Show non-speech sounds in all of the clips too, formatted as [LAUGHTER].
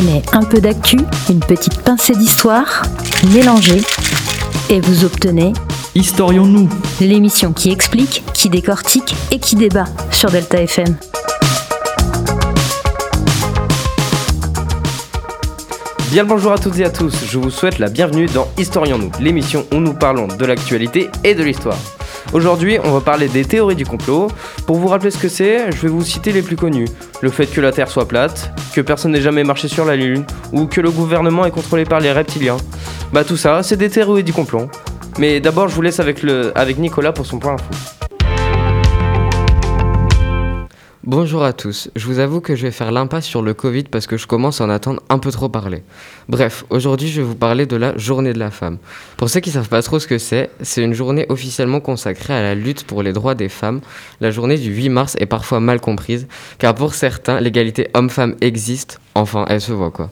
Prenez un peu d'actu, une petite pincée d'histoire, mélangez et vous obtenez Historions-nous l'émission qui explique, qui décortique et qui débat sur Delta FM. Bien le bonjour à toutes et à tous, je vous souhaite la bienvenue dans Historions-nous, l'émission où nous parlons de l'actualité et de l'histoire. Aujourd'hui, on va parler des théories du complot. Pour vous rappeler ce que c'est, je vais vous citer les plus connues. Le fait que la Terre soit plate, que personne n'ait jamais marché sur la Lune, ou que le gouvernement est contrôlé par les reptiliens. Bah tout ça, c'est des théories du complot. Mais d'abord, je vous laisse avec, avec Nicolas pour son point info. Bonjour à tous, je vous avoue que je vais faire l'impasse sur le Covid parce que je commence à en attendre un peu trop parler. Bref, aujourd'hui je vais vous parler de la journée de la femme. Pour ceux qui savent pas trop ce que c'est, c'est une journée officiellement consacrée à la lutte pour les droits des femmes. La journée du 8 mars est parfois mal comprise, car pour certains, l'égalité homme-femme existe, enfin elle se voit quoi.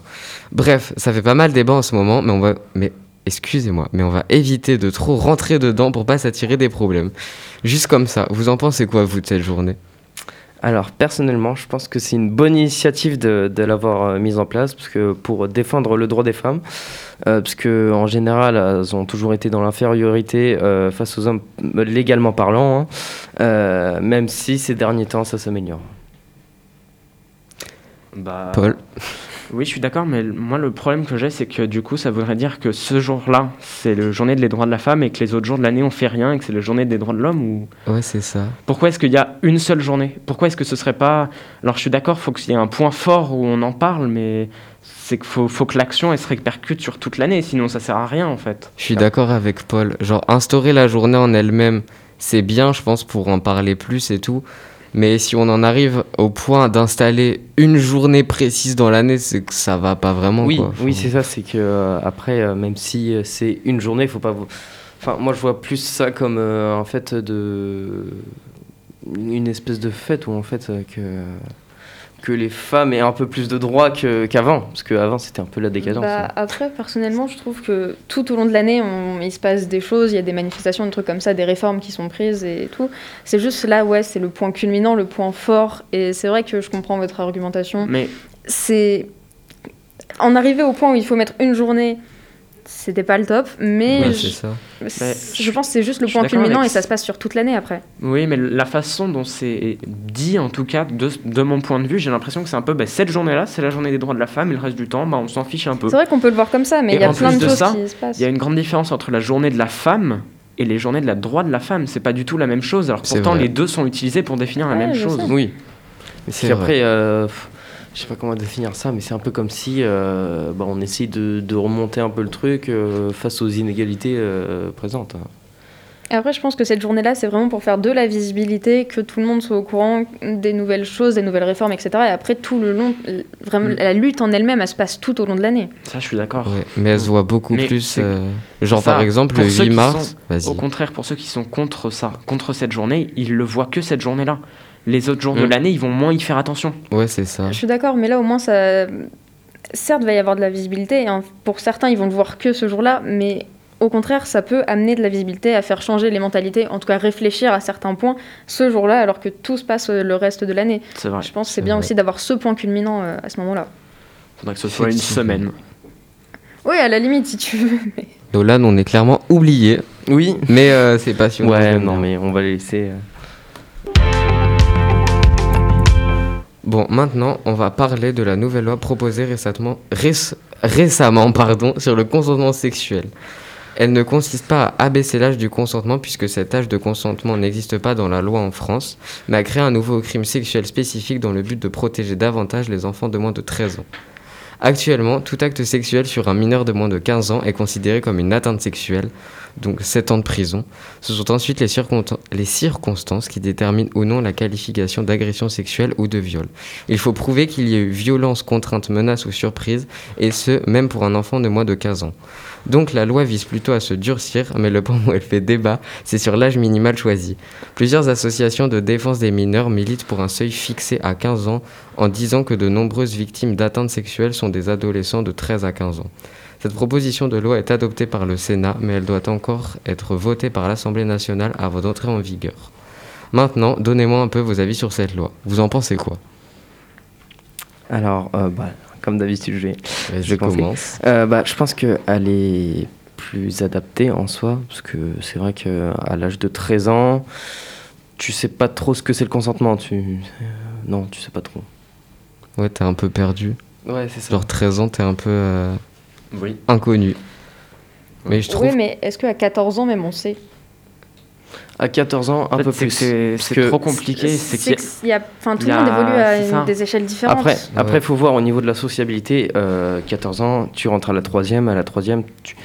Bref, ça fait pas mal débat en ce moment, mais on va... Mais excusez-moi, mais on va éviter de trop rentrer dedans pour pas s'attirer des problèmes. Juste comme ça, vous en pensez quoi vous de cette journée? Alors personnellement, je pense que c'est une bonne initiative de, de l'avoir euh, mise en place parce que pour défendre le droit des femmes, euh, parce que en général, elles ont toujours été dans l'infériorité euh, face aux hommes euh, légalement parlant, hein, euh, même si ces derniers temps ça s'améliore. Bah, Paul Oui, je suis d'accord, mais moi, le problème que j'ai, c'est que du coup, ça voudrait dire que ce jour-là, c'est le journée des droits de la femme et que les autres jours de l'année, on fait rien et que c'est le journée des droits de l'homme ou... Ouais, c'est ça. Pourquoi est-ce qu'il y a une seule journée? Pourquoi est-ce que ce serait pas... Alors, je suis d'accord, faut qu'il y ait un point fort où on en parle, mais c'est qu'il faut, faut que l'action, elle se répercute sur toute l'année, sinon ça sert à rien, en fait. Je suis d'accord avec Paul. Genre, instaurer la journée en elle-même, c'est bien, je pense, pour en parler plus et tout. Mais si on en arrive au point d'installer une journée précise dans l'année, c'est que ça va pas vraiment. Oui, quoi. oui, c'est ça. C'est que euh, après, euh, même si euh, c'est une journée, il faut pas. Enfin, moi, je vois plus ça comme en fait de une espèce de fête où en fait que que les femmes aient un peu plus de droits qu'avant, parce qu'avant c'était un peu la décadence. Bah, hein. après, personnellement, je trouve que tout au long de l'année, il se passe des choses, il y a des manifestations, des trucs comme ça, des réformes qui sont prises et tout. C'est juste là, ouais, c'est le point culminant, le point fort. Et c'est vrai que je comprends votre argumentation. Mais C'est. En arriver au point où il faut mettre une journée, c'était pas le top, mais Ouais, je, ça. je- pense que c'est juste le point culminant avec et ça se passe sur toute l'année après. Oui, mais la façon dont c'est dit, en tout cas, de, de mon point de vue, j'ai l'impression que c'est un peu bah, cette journée-là, c'est la journée des droits de la femme, et le reste du temps, bah, on s'en fiche un peu. C'est vrai qu'on peut le voir comme ça, mais il y a plein de de choses ça, qui se passent. Il y a une grande différence entre la journée de la femme et les journées de la droit de la femme. C'est pas du tout la même chose, alors pourtant vrai. les deux sont utilisés pour définir la même chose. sais. Oui. Mais C'est après, euh, pff, je sais pas comment définir ça, mais c'est un peu comme si euh, bah, on essaye de, de remonter un peu le truc euh, face aux inégalités euh, présentes. Et Après, je pense que cette journée-là, c'est vraiment pour faire de la visibilité, que tout le monde soit au courant des nouvelles choses, des nouvelles réformes, etc. Et après, tout le long, vraiment, Mm. la lutte en elle-même, elle se passe tout au long de l'année. Ça, je suis d'accord. Ouais, mais elle se voit beaucoup Mais plus. euh, genre, ça, par exemple, le ceux 8 qui mars. sont- Vas-y. Au contraire, pour ceux qui sont contre ça, contre cette journée, ils le voient que cette journée-là. Les autres jours de Mm. l'année, ils vont moins y faire attention. Ouais, c'est ça. Je suis d'accord, mais là, au moins, ça. Certes, il va y avoir de la visibilité. hein. Pour certains, ils vont le voir que ce jour-là, mais au contraire, ça peut amener de la visibilité à faire changer les mentalités, en tout cas réfléchir à certains points ce jour-là, alors que tout se passe euh, le reste de l'année. C'est vrai. Je pense que c'est bien vrai. aussi d'avoir ce point culminant euh, à ce moment-là. Faudrait que ce soit une semaine. Oui, à la limite, si tu veux. [LAUGHS] mais- Nolan, on est clairement oublié. Oui. Mais euh, c'est passionnant. Ouais, non, mais on va les laisser. euh. Bon, maintenant, on va parler de la nouvelle loi proposée récemment, sur le consentement sexuel. Elle ne consiste pas à abaisser l'âge du consentement puisque cet âge de consentement n'existe pas dans la loi en France, mais à créer un nouveau crime sexuel spécifique dans le but de protéger davantage les enfants de moins de 13 ans. Actuellement, tout acte sexuel sur un mineur de moins de 15 ans est considéré comme une atteinte sexuelle, donc 7 ans de prison. Ce sont ensuite les, circon- les circonstances qui déterminent ou non la qualification d'agression sexuelle ou de viol. Il faut prouver qu'il y a eu violence, contrainte, menace ou surprise, et ce, même pour un enfant de moins de 15 ans. Donc la loi vise plutôt à se durcir, mais le point où elle fait débat, c'est sur l'âge minimal choisi. Plusieurs associations de défense des mineurs militent pour un seuil fixé à 15 ans, en disant que de nombreuses victimes d'atteintes sexuelles sont des adolescents de 13 à 15 ans. Cette proposition de loi est adoptée par le Sénat, mais elle doit encore être votée par l'Assemblée nationale avant d'entrer en vigueur. Maintenant, donnez-moi un peu vos avis sur cette loi. Vous en pensez quoi? Alors, euh, bah, comme d'habitude, je vais. Je commence. Euh, bah, je pense qu'elle est plus adaptée en soi, parce que c'est vrai qu'à l'âge de 13 ans, tu sais pas trop ce que c'est le consentement. Tu... euh, non, tu sais pas trop. Ouais, t'es un peu perdu. Ouais, c'est Genre 13 ans, t'es un peu euh, Oui. inconnu. Mais je trouve. Oui, mais est-ce qu'à 14 ans, même on sait À 14 ans, un En fait, peu plus. c'est trop compliqué. C'est qu'il y a, enfin, tout il le monde évolue à une- des échelles différentes. Après, après, Ouais. faut voir au niveau de la sociabilité. euh, 14 ans, tu rentres à la troisième, à la troisième, tu,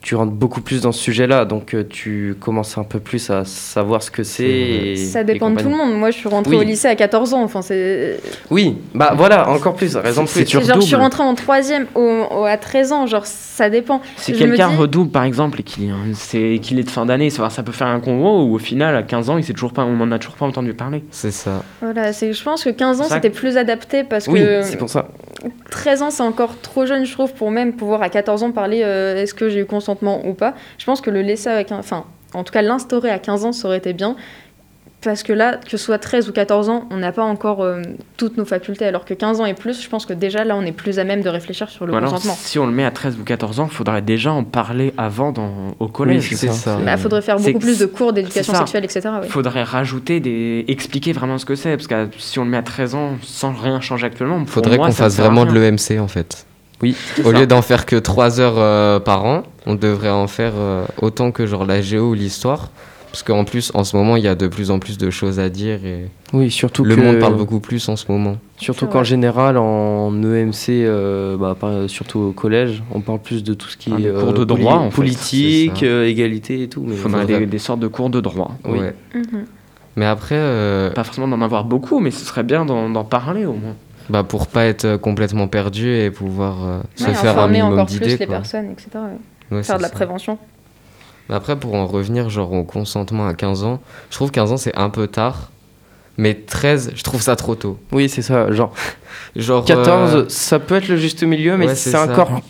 tu rentres beaucoup plus dans ce sujet-là, donc euh, tu commences un peu plus à savoir ce que c'est. ça dépend de tout le monde. Moi, je suis rentrée Oui. au lycée à 14 ans. Enfin, c'est. Oui, bah voilà, encore plus, raison plus. genre, je suis rentrée en troisième au, au- à 13 ans. Genre, ça dépend. si quelqu'un dis- redouble par exemple et qu'il est, c'est- qu'il est de fin d'année, ça, va- ça peut faire un convoi où au final à 15 ans il sait toujours pas, on en a toujours pas entendu parler. C'est ça. Voilà, c'est, je pense que 15 ans, c'était plus adapté parce Oui, que c'est pour ça. 13 ans, c'est encore trop jeune, je trouve, pour même pouvoir à 14 ans parler euh, est-ce que j'ai eu consentement ou pas. Je pense que le laisser avec un. Enfin, en tout cas, l'instaurer à 15 ans, ça aurait été bien. Parce que là, que ce soit 13 ou 14 ans, on n'a pas encore euh, toutes nos facultés. Alors que 15 ans et plus, je pense que déjà là, on est plus à même de réfléchir sur le consentement. si on le met à 13 ou 14 ans, il faudrait déjà en parler avant dans, au collège. Oui, C'est ça. Il Bah, faudrait faire beaucoup plus de cours d'éducation sexuelle, etc. oui. Il faudrait rajouter des. expliquer vraiment ce que c'est. Parce que si on le met à 13 ans sans rien changer actuellement, pour Faudrait qu'on fasse vraiment de l'EMC en fait. Oui, Au ça. lieu d'en faire que 3 heures euh, par an, on devrait en faire euh, autant que genre la géo ou l'histoire. Parce qu'en plus, en ce moment, il y a de plus en plus de choses à dire et oui, surtout le que- monde parle beaucoup plus en ce moment. Surtout qu'en général, en EMC, euh, bah, par- surtout au collège, on parle plus de tout ce qui Ah, est cours de poli- droit, en fait, politique, euh, égalité et tout. Mais Il faudrait faudrait- des, des sortes de cours de droit. Oui. Ouais. Mhm. Mais après, euh, Pas forcément d'en avoir beaucoup, mais ce serait bien d'en parler au moins. bah, pour pas être euh, complètement perdu et pouvoir euh, se Ouais, faire un informer encore plus d'idées. les personnes, etc. ouais. Ouais, Faire de la ça. Mais Après, pour en revenir genre au consentement à 15 ans, je trouve 15 ans c'est un peu tard. Mais 13, je trouve ça trop tôt. Oui, c'est ça. Genre, Genre 14, euh, ça peut être le juste milieu, mais ouais, c'est encore.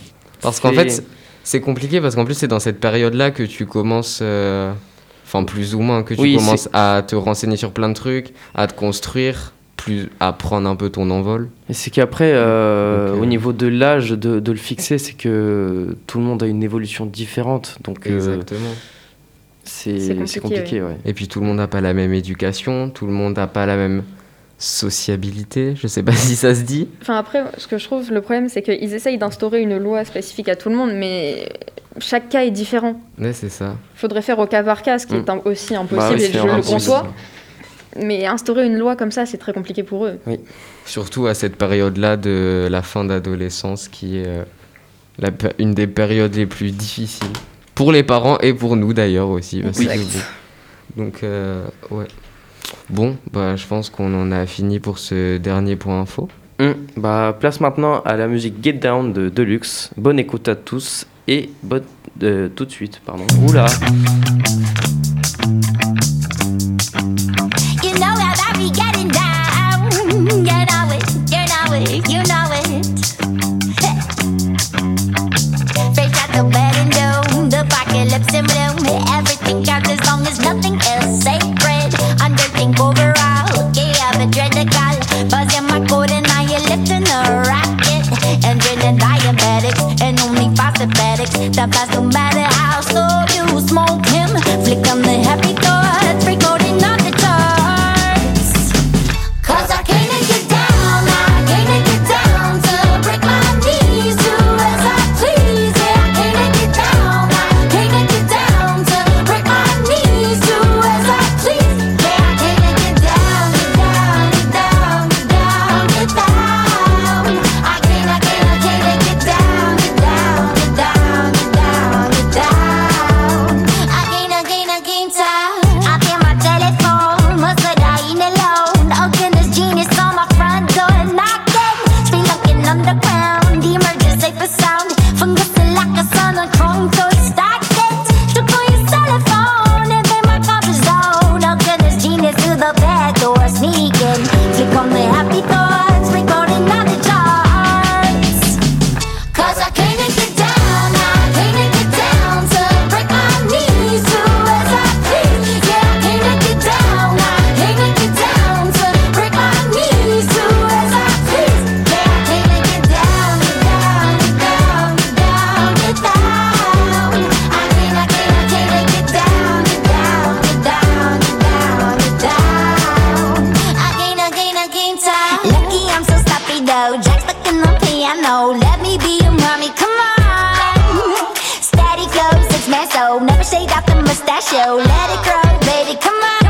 Parce qu'en fait, c'est- c'est compliqué parce qu'en plus, c'est dans cette période-là que tu commences, euh, enfin plus ou moins, que tu Oui, commences à te renseigner sur plein de trucs, à te construire, plus à prendre un peu ton envol. Et c'est qu'après, euh, Donc, euh, au niveau de l'âge de, de le fixer, c'est que tout le monde a une évolution différente. Donc, euh, Exactement. c'est C'est c'est compliqué, compliqué. ouais. Et puis tout le monde n'a pas la même éducation, tout le monde n'a pas la même sociabilité, je sais pas [LAUGHS] si ça se dit. Enfin, après, ce que je trouve, le problème, c'est qu'ils essayent d'instaurer une loi spécifique à tout le monde, mais chaque cas est différent. Ouais, c'est ça. Il faudrait faire au cas par cas, ce qui Mm. est un- aussi Bah impossible, oui, et je le conçois. Mais instaurer une loi comme ça, c'est très compliqué pour eux. Surtout à cette période-là de la fin d'adolescence qui est euh, la une des périodes les plus difficiles. Pour les parents et pour nous d'ailleurs aussi. parce Exact. Donc, euh, ouais. Bon, bah, je pense qu'on en a fini pour ce dernier point info. Hum, Bah, place maintenant à la musique Get Down de Deluxe. Bonne écoute à tous et bonne euh, tout de suite, pardon. Oula. That no matter how slow you smoke him. Flick on the happy window, Jack stuck in the piano. Let me be your mommy, come on. Steady clothes, six man so never shade off the mustachio. Let it grow, baby, come on.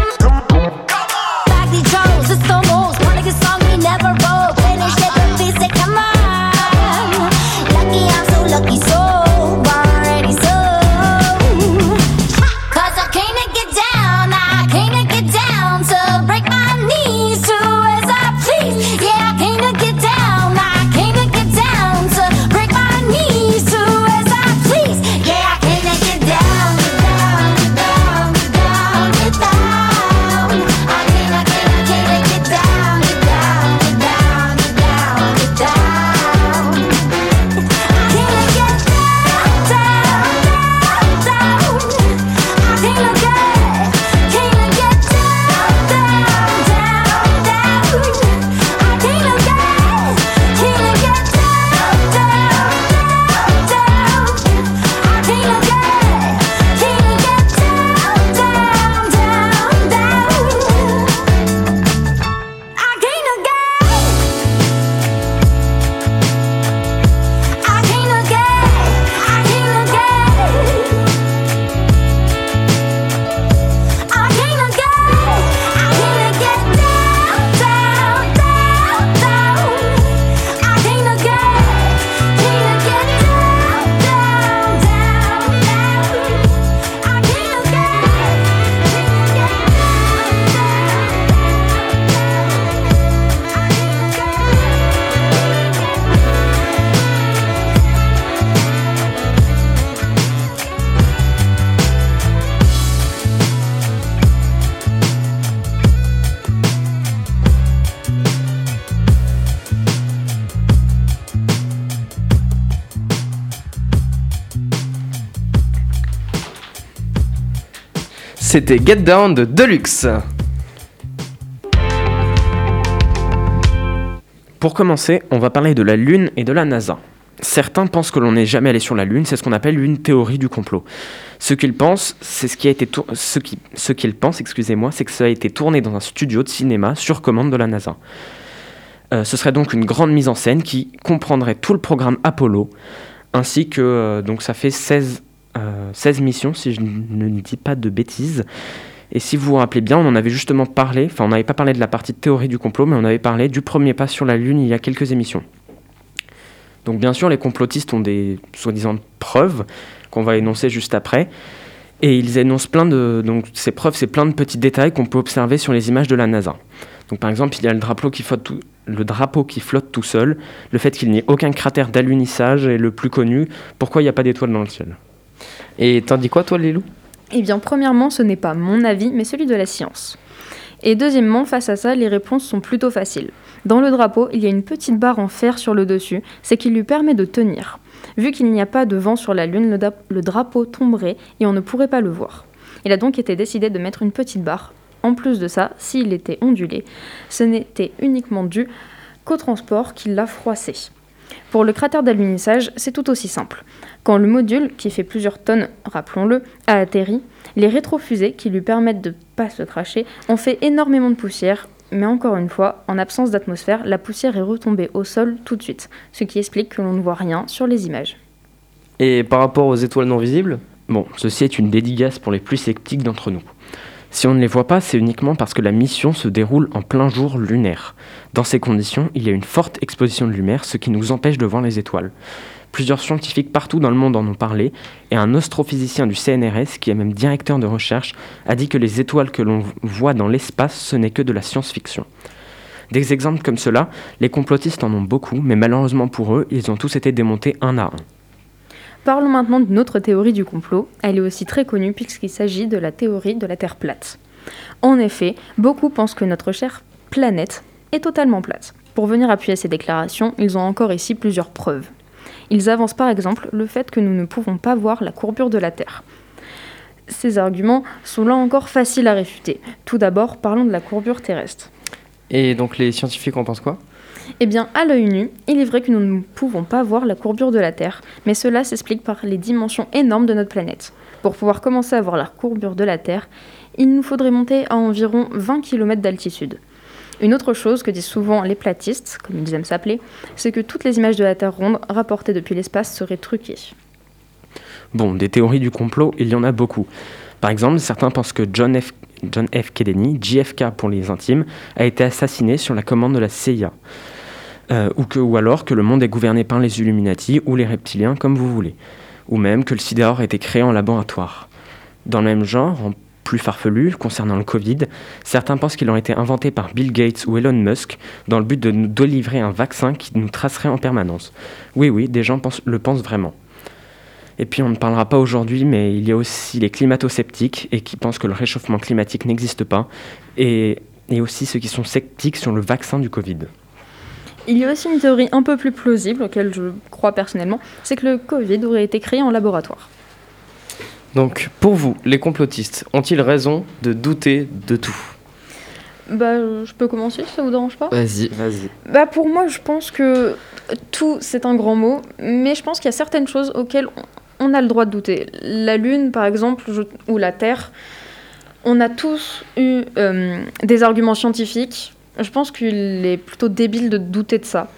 C'était Get Down de Deluxe. Pour commencer, on va parler de la Lune et de la NASA. Certains pensent que l'on n'est jamais allé sur la Lune, c'est ce qu'on appelle une théorie du complot. Ce qu'ils pensent, c'est ce qui a été ce ce qu'ils pensent, excusez-moi, c'est que ça a été tourné dans un studio de cinéma sur commande de la NASA. Euh, ce serait donc une grande mise en scène qui comprendrait tout le programme Apollo, ainsi que euh, donc ça fait 16, euh, 16 missions si je ne dis pas de bêtises. Et si vous vous rappelez bien, on en avait justement parlé, enfin on n'avait pas parlé de la partie théorie du complot, mais on avait parlé du premier pas sur la Lune il y a quelques émissions. Donc bien sûr, les complotistes ont des soi-disant preuves qu'on va énoncer juste après. Et ils énoncent plein de... Donc ces preuves, c'est plein de petits détails qu'on peut observer sur les images de la NASA. Donc par exemple, il y a le drapeau qui flotte tout, le drapeau qui flotte tout seul, le fait qu'il n'y ait aucun cratère d'alunissage est le plus connu. Pourquoi il n'y a pas d'étoiles dans le ciel? Et t'en dis quoi, toi, Lilou? Eh bien, premièrement, ce n'est pas mon avis, mais celui de la science. Et deuxièmement, face à ça, les réponses sont plutôt faciles. Dans le drapeau, il y a une petite barre en fer sur le dessus, c'est qui lui permet de tenir. Vu qu'il n'y a pas de vent sur la Lune, le, le drapeau tomberait et on ne pourrait pas le voir. Il a donc été décidé de mettre une petite barre. En plus de ça, s'il était ondulé, ce n'était uniquement dû qu'au transport qui l'a froissé. Pour le cratère d'alunissage, c'est tout aussi simple. Quand le module, qui fait plusieurs tonnes, rappelons-le, a atterri, les rétrofusées qui lui permettent de pas se cracher ont fait énormément de poussière, mais encore une fois, en absence d'atmosphère, la poussière est retombée au sol tout de suite, ce qui explique que l'on ne voit rien sur les images. Et par rapport aux étoiles non visibles Bon, ceci est une dédicace pour les plus sceptiques d'entre nous. Si on ne les voit pas, c'est uniquement parce que la mission se déroule en plein jour lunaire. Dans ces conditions, il y a une forte exposition de lumière, ce qui nous empêche de voir les étoiles. Plusieurs scientifiques partout dans le monde en ont parlé, et un astrophysicien du CNRS, qui est même directeur de recherche, a dit que les étoiles que l'on voit dans l'espace, ce n'est que de la science-fiction. Des exemples comme cela, les complotistes en ont beaucoup, mais malheureusement pour eux, ils ont tous été démontés un à un. Parlons maintenant d'une autre théorie du complot. Elle est aussi très connue puisqu'il s'agit de la théorie de la Terre plate. En effet, beaucoup pensent que notre chère planète est totalement plate. Pour venir appuyer ces déclarations, ils ont encore ici plusieurs preuves. Ils avancent par exemple le fait que nous ne pouvons pas voir la courbure de la Terre. Ces arguments sont là encore faciles à réfuter. Tout d'abord, parlons de la courbure terrestre. Et donc les scientifiques en pensent quoi? Eh bien, à l'œil nu, il est vrai que nous ne pouvons pas voir la courbure de la Terre, mais cela s'explique par les dimensions énormes de notre planète. Pour pouvoir commencer à voir la courbure de la Terre, il nous faudrait monter à environ 20 km d'altitude. Une autre chose que disent souvent les platistes, comme ils aiment s'appeler, c'est que toutes les images de la Terre ronde rapportées depuis l'espace seraient truquées. Bon, des théories du complot, il y en a beaucoup. Par exemple, certains pensent que John F. John F. Kennedy, JFK pour les intimes, a été assassiné sur la commande de la CIA. Euh, ou, que, ou alors que le monde est gouverné par les Illuminati ou les reptiliens, comme vous voulez. Ou même que le sida a été créé en laboratoire. Dans le même genre, en plus farfelu, concernant le Covid, certains pensent qu'il aurait été inventé par Bill Gates ou Elon Musk dans le but de nous délivrer un vaccin qui nous tracerait en permanence. Oui, oui, des gens le pensent vraiment. Et puis on ne parlera pas aujourd'hui, mais il y a aussi les climato-sceptiques et qui pensent que le réchauffement climatique n'existe pas, et aussi ceux qui sont sceptiques sur le vaccin du Covid. Il y a aussi une théorie un peu plus plausible, auquel je crois personnellement, c'est que le Covid aurait été créé en laboratoire. Donc, pour vous, les complotistes ont-ils raison de douter de tout? Bah, je peux commencer si ça vous dérange pas? Vas-y. Vas-y. Bah pour moi, je pense que tout, c'est un grand mot, mais je pense qu'il y a certaines choses auxquelles on- on a le droit de douter. La Lune, par exemple, je- ou la Terre, on a tous eu euh, des arguments scientifiques. Je pense qu'il est plutôt débile de douter de ça.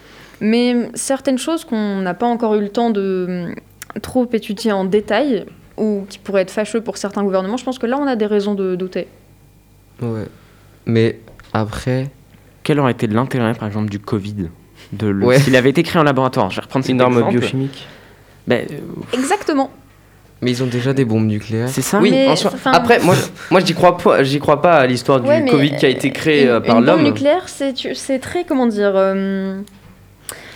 Mais certaines choses qu'on n'a pas encore eu le temps de euh, trop étudier en détail, ou qui pourraient être fâcheux pour certains gouvernements, je pense que là, on a des raisons de douter. Ouais. Mais après, Quel aurait été l'intérêt, par exemple, du Covid de le- Ouais. S'il avait été créé en laboratoire, je vais reprendre Une exemple. biochimique Ben, euh, Exactement. Mais ils ont déjà des bombes nucléaires. c'est ça Oui, mais, en soi. enfin- Après, moi, moi j'y crois pas, j'y crois pas à l'histoire du Covid qui a été créé Une- euh, par Une bombe l'homme. nucléaire, c'est très, comment dire... euh,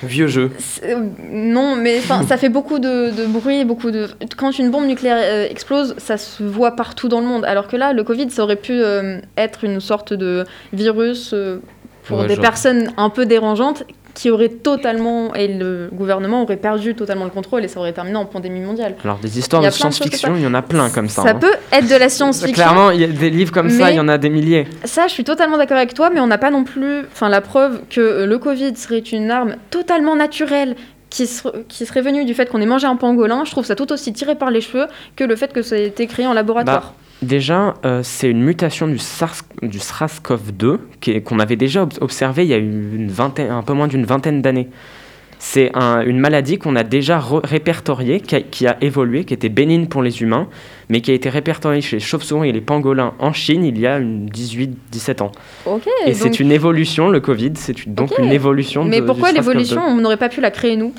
Vieux jeu. Euh, Non, mais ça fait beaucoup de, de bruit, beaucoup de. Quand une bombe nucléaire euh, explose, ça se voit partout dans le monde. Alors que là, le Covid, ça aurait pu euh, être une sorte de virus euh, pour Ouais, des genre- personnes un peu dérangeantes qui auraient totalement et le gouvernement aurait perdu totalement le contrôle et ça aurait terminé en pandémie mondiale. Alors, des histoires de science-fiction, il y en a plein comme ça. Ça hein. peut être de la science-fiction. Clairement, il y a des livres comme ça, il y en a des milliers. Ça, je suis totalement d'accord avec toi, mais on n'a pas non plus, enfin, la preuve que le Covid serait une arme totalement naturelle qui, ser- qui serait venue du fait qu'on ait mangé un pangolin. Je trouve ça tout aussi tiré par les cheveux que le fait que ça ait été créé en laboratoire. Déjà, euh, c'est une mutation du, SARS, du SRAS-CoV-2 qui est- qu'on avait déjà ob- observé il y a une vingtaine, un peu moins d'une vingtaine d'années. C'est un- une maladie qu'on a déjà répertoriée, qui a, qui a évolué, qui était bénigne pour les humains, mais qui a été répertoriée chez les chauves-souris et les pangolins en Chine il y a 18-17 ans. Et donc- c'est une évolution, le Covid, c'est donc une évolution Mais de- pourquoi du SRAS-CoV-2. l'évolution, on n'aurait pas pu la créer nous?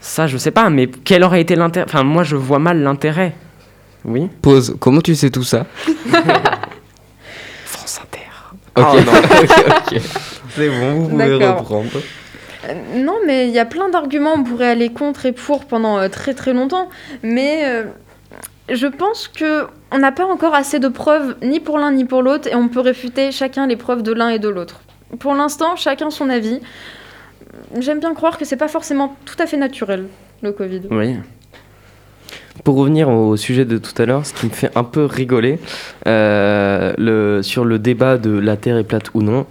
Ça, je sais pas, mais quel aurait été l'intérêt Enfin, moi, je vois mal l'intérêt. Oui Pause. Comment tu sais tout ça [LAUGHS] France Inter. Ok. Oh non. [LAUGHS] ok, ok. C'est bon, vous pouvez reprendre. Euh, Non, mais il y a plein d'arguments, on pourrait aller contre et pour pendant euh, très très longtemps, mais euh, je pense que on n'a pas encore assez de preuves ni pour l'un ni pour l'autre, et on peut réfuter chacun les preuves de l'un et de l'autre. Pour l'instant, chacun son avis. J'aime bien croire que c'est pas forcément tout à fait naturel, le Covid. Oui. Pour revenir au sujet de tout à l'heure, ce qui me fait un peu rigoler euh, sur le débat de la Terre est plate ou non,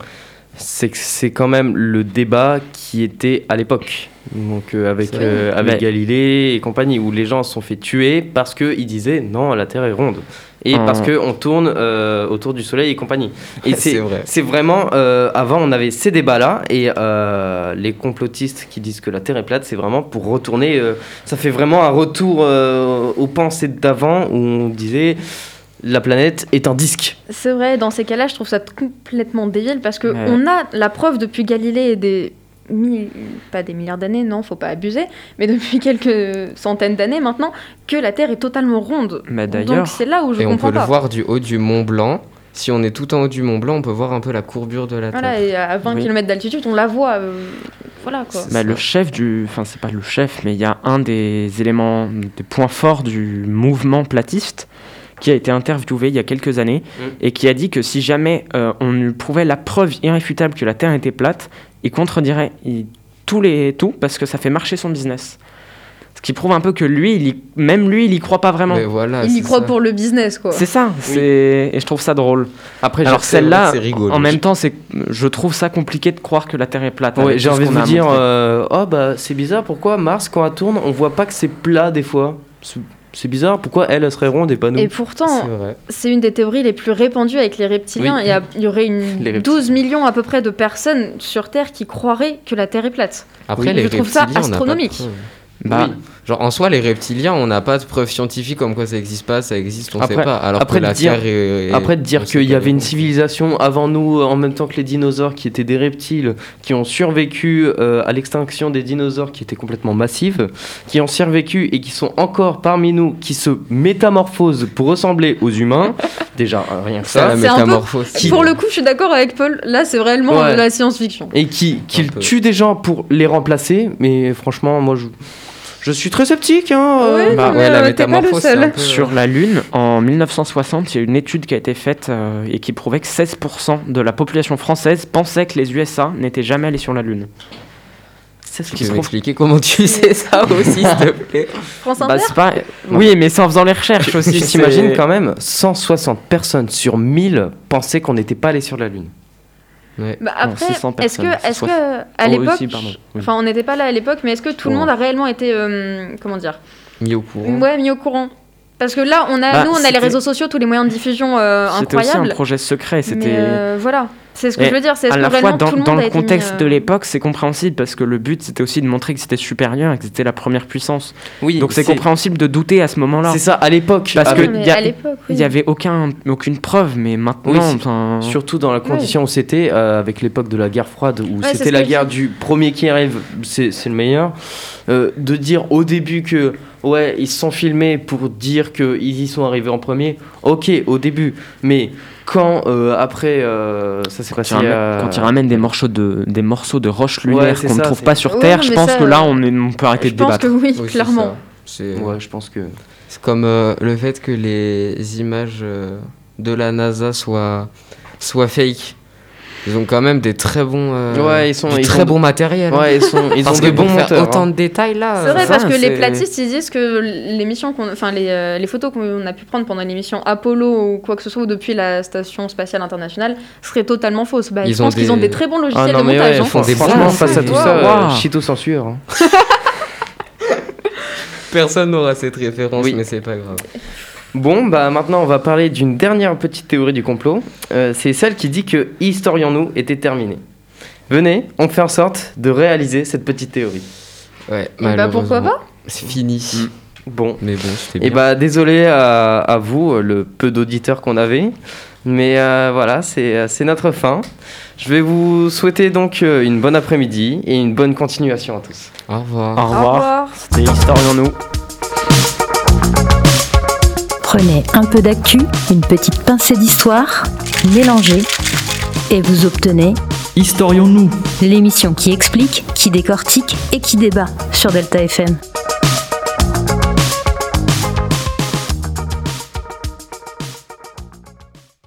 c'est que c'est quand même le débat qui était à l'époque. Donc euh, avec, euh, avec Mais- Galilée et compagnie, où les gens se sont fait tuer parce qu'ils disaient non, la Terre est ronde. Et parce qu'on tourne euh, autour du Soleil et compagnie. Et C'est c'est vrai. c'est vraiment, euh, avant on avait ces débats-là, et euh, les complotistes qui disent que la Terre est plate, c'est vraiment pour retourner, euh, ça fait vraiment un retour euh, aux pensées d'avant, où on disait la planète est un disque. C'est vrai, dans ces cas-là, je trouve ça complètement débile parce que Ouais. on a la preuve depuis Galilée et des mi- pas des milliards d'années, non, faut pas abuser, mais depuis [LAUGHS] quelques centaines d'années maintenant, que la Terre est totalement ronde. Mais d'ailleurs, c'est là où je Et on peut le voir du haut du Mont Blanc. Si on est tout en haut du Mont Blanc, on peut voir un peu la courbure de la Terre. Voilà, et à 20 Oui. km d'altitude, on la voit. euh, voilà quoi. bah, le chef du. Enfin, c'est pas le chef, mais il y a un des éléments, des points forts du mouvement platiste qui a été interviewé il y a quelques années Mm. et qui a dit que si jamais euh, on lui prouvait la preuve irréfutable que la Terre était plate, il contredirait il- tous les, tout parce que ça fait marcher son business. Ce qui prouve un peu que lui, il y- même lui, il y croit pas vraiment. Mais voilà, Il y croit ça. pour le business quoi. C'est ça, et je trouve ça drôle. Après, Alors celle-là, que c'est rigolo. en même temps, c'est, je trouve ça compliqué de croire que la Terre est plate. Ouais, j'ai envie de vous dire, euh, oh bah c'est bizarre, pourquoi Mars quand elle tourne, on voit pas que c'est plat des fois? C'est- bizarre, pourquoi elle, elle serait ronde et pas nous Et pourtant, c'est une des théories les plus répandues avec les reptiliens. Oui. Il, y a- il y aurait une [LAUGHS] reptiliens. 12 millions à peu près de personnes sur Terre qui croiraient que la Terre est plate. Après, Oui. les Je trouve ça reptiliens, on n'a pas de astronomique. Bah, Oui. Genre en soi, les reptiliens, on n'a pas de preuves scientifiques comme quoi ça existe pas, ça existe, on Après- sait pas. Alors après que la dire- Terre est, est- Après de dire qu'il y avait une civilisation avant nous, en même temps que les dinosaures, qui étaient des reptiles, qui ont survécu euh, à l'extinction des dinosaures, qui était complètement massive, qui ont survécu et qui sont encore parmi nous, qui se métamorphosent pour ressembler aux humains. [LAUGHS] Déjà, euh, rien que Ça, ça. la peu- Pour le coup, je suis d'accord avec Paul. Là, c'est Ouais. de la science-fiction. Et qui, qui Un peu. tuent des gens pour les remplacer. Mais franchement, moi, je, je suis très sceptique. Hein, euh. Ouais, bah, ouais, la euh, métamorphose, un peu- Sur la Lune, en 1960, il y a une étude qui a été faite euh, et qui prouvait que 16% de la population française pensait que les USA n'étaient jamais allés sur la Lune. C'est ce Tu qui peux m'expliquer comment tu sais ça aussi, s'il te [LAUGHS] plaît France Bah, Inter c'est pas... Oui, mais c'est en faisant les recherches aussi. Tu t'imagines quand même 160 personnes sur 1000 pensaient qu'on n'était pas allé sur la Lune. Ouais. Bah, après, 600 est-ce que, soit- que à Oh, l'époque, oui. enfin, on n'était pas là à l'époque, mais est-ce que tout le monde a réellement été, euh, comment dire, Mis au courant. ouais, mis au courant Parce que là, on a, Bah, nous, on a les réseaux sociaux, tous les moyens de diffusion euh, C'était aussi un projet secret. C'était euh, voilà, c'est ce que Et je veux dire. C'est à que la fois dans, le dans mis, contexte de euh, l'époque, c'est compréhensible parce que le but c'était aussi de montrer que c'était supérieur et que c'était la première puissance. Oui, Donc c'est compréhensible de douter à ce moment-là. C'est ça, à l'époque. Parce avec- que mais y a- à l'époque, Il oui. n'y avait aucun, aucune preuve, mais maintenant, Oui, Surtout dans la condition où c'était, euh, avec l'époque de la guerre froide, où c'était la guerre du premier qui arrive, c'est c'est le meilleur. Euh, de dire au début que, ouais, ils se sont filmés pour dire qu'ils y sont arrivés en premier, ok, au début. Mais quand, euh, après, euh, ça s'est quand, passé. il ramène, euh, quand il ramène des morceaux de, des morceaux de roches Ouais, lunaires c'est qu'on ne trouve pas sur Ouais, Terre, non, je pense ça, que là, euh, on, est- on peut arrêter Je de pense débattre. que oui, Oui, clairement. C'est Ouais, je pense que. c'est comme euh, le fait que les images euh, de la NASA soient, soient fake. Ils ont quand même des très bons, euh, Ouais, ils sont- ils très sont- bon matériel. hein. Ouais, ils, sont, ils Parce ont que bons faire autant hein. de détails là. C'est vrai euh, parce que les platistes ils disent que l'émission qu'on enfin les, euh, les photos qu'on a pu prendre pendant l'émission Apollo ou quoi que ce soit ou depuis la station spatiale internationale seraient totalement fausses. Bah, Ils je ont pense qu'ils ont des- très bons Ah logiciels non, de mais montage. ouais, hein. font des franchement, bons face à tout ça, euh, Waouh. Chito censure. hein. [LAUGHS] Personne n'aura cette référence, Oui. mais c'est pas grave. Bon, bah maintenant on va parler d'une dernière petite théorie du complot. Euh, c'est celle qui dit que Historions-nous était terminé. Venez, on fait en sorte de réaliser cette petite théorie. Ouais, Et bah pourquoi pas? C'est fini. Bon, Mais bon, c'était et bien. bah désolé à, à vous, le peu d'auditeurs qu'on avait. Mais euh, voilà, c'est euh, c'est notre fin. Je vais vous souhaiter donc euh, une bonne après-midi et une bonne continuation à tous. Au revoir. Au Au revoir. revoir. C'était Historions-nous. Prenez un peu d'actu, une petite pincée d'histoire, mélangez et vous obtenez Historions-nous l'émission qui explique, qui décortique et qui débat sur Delta FM.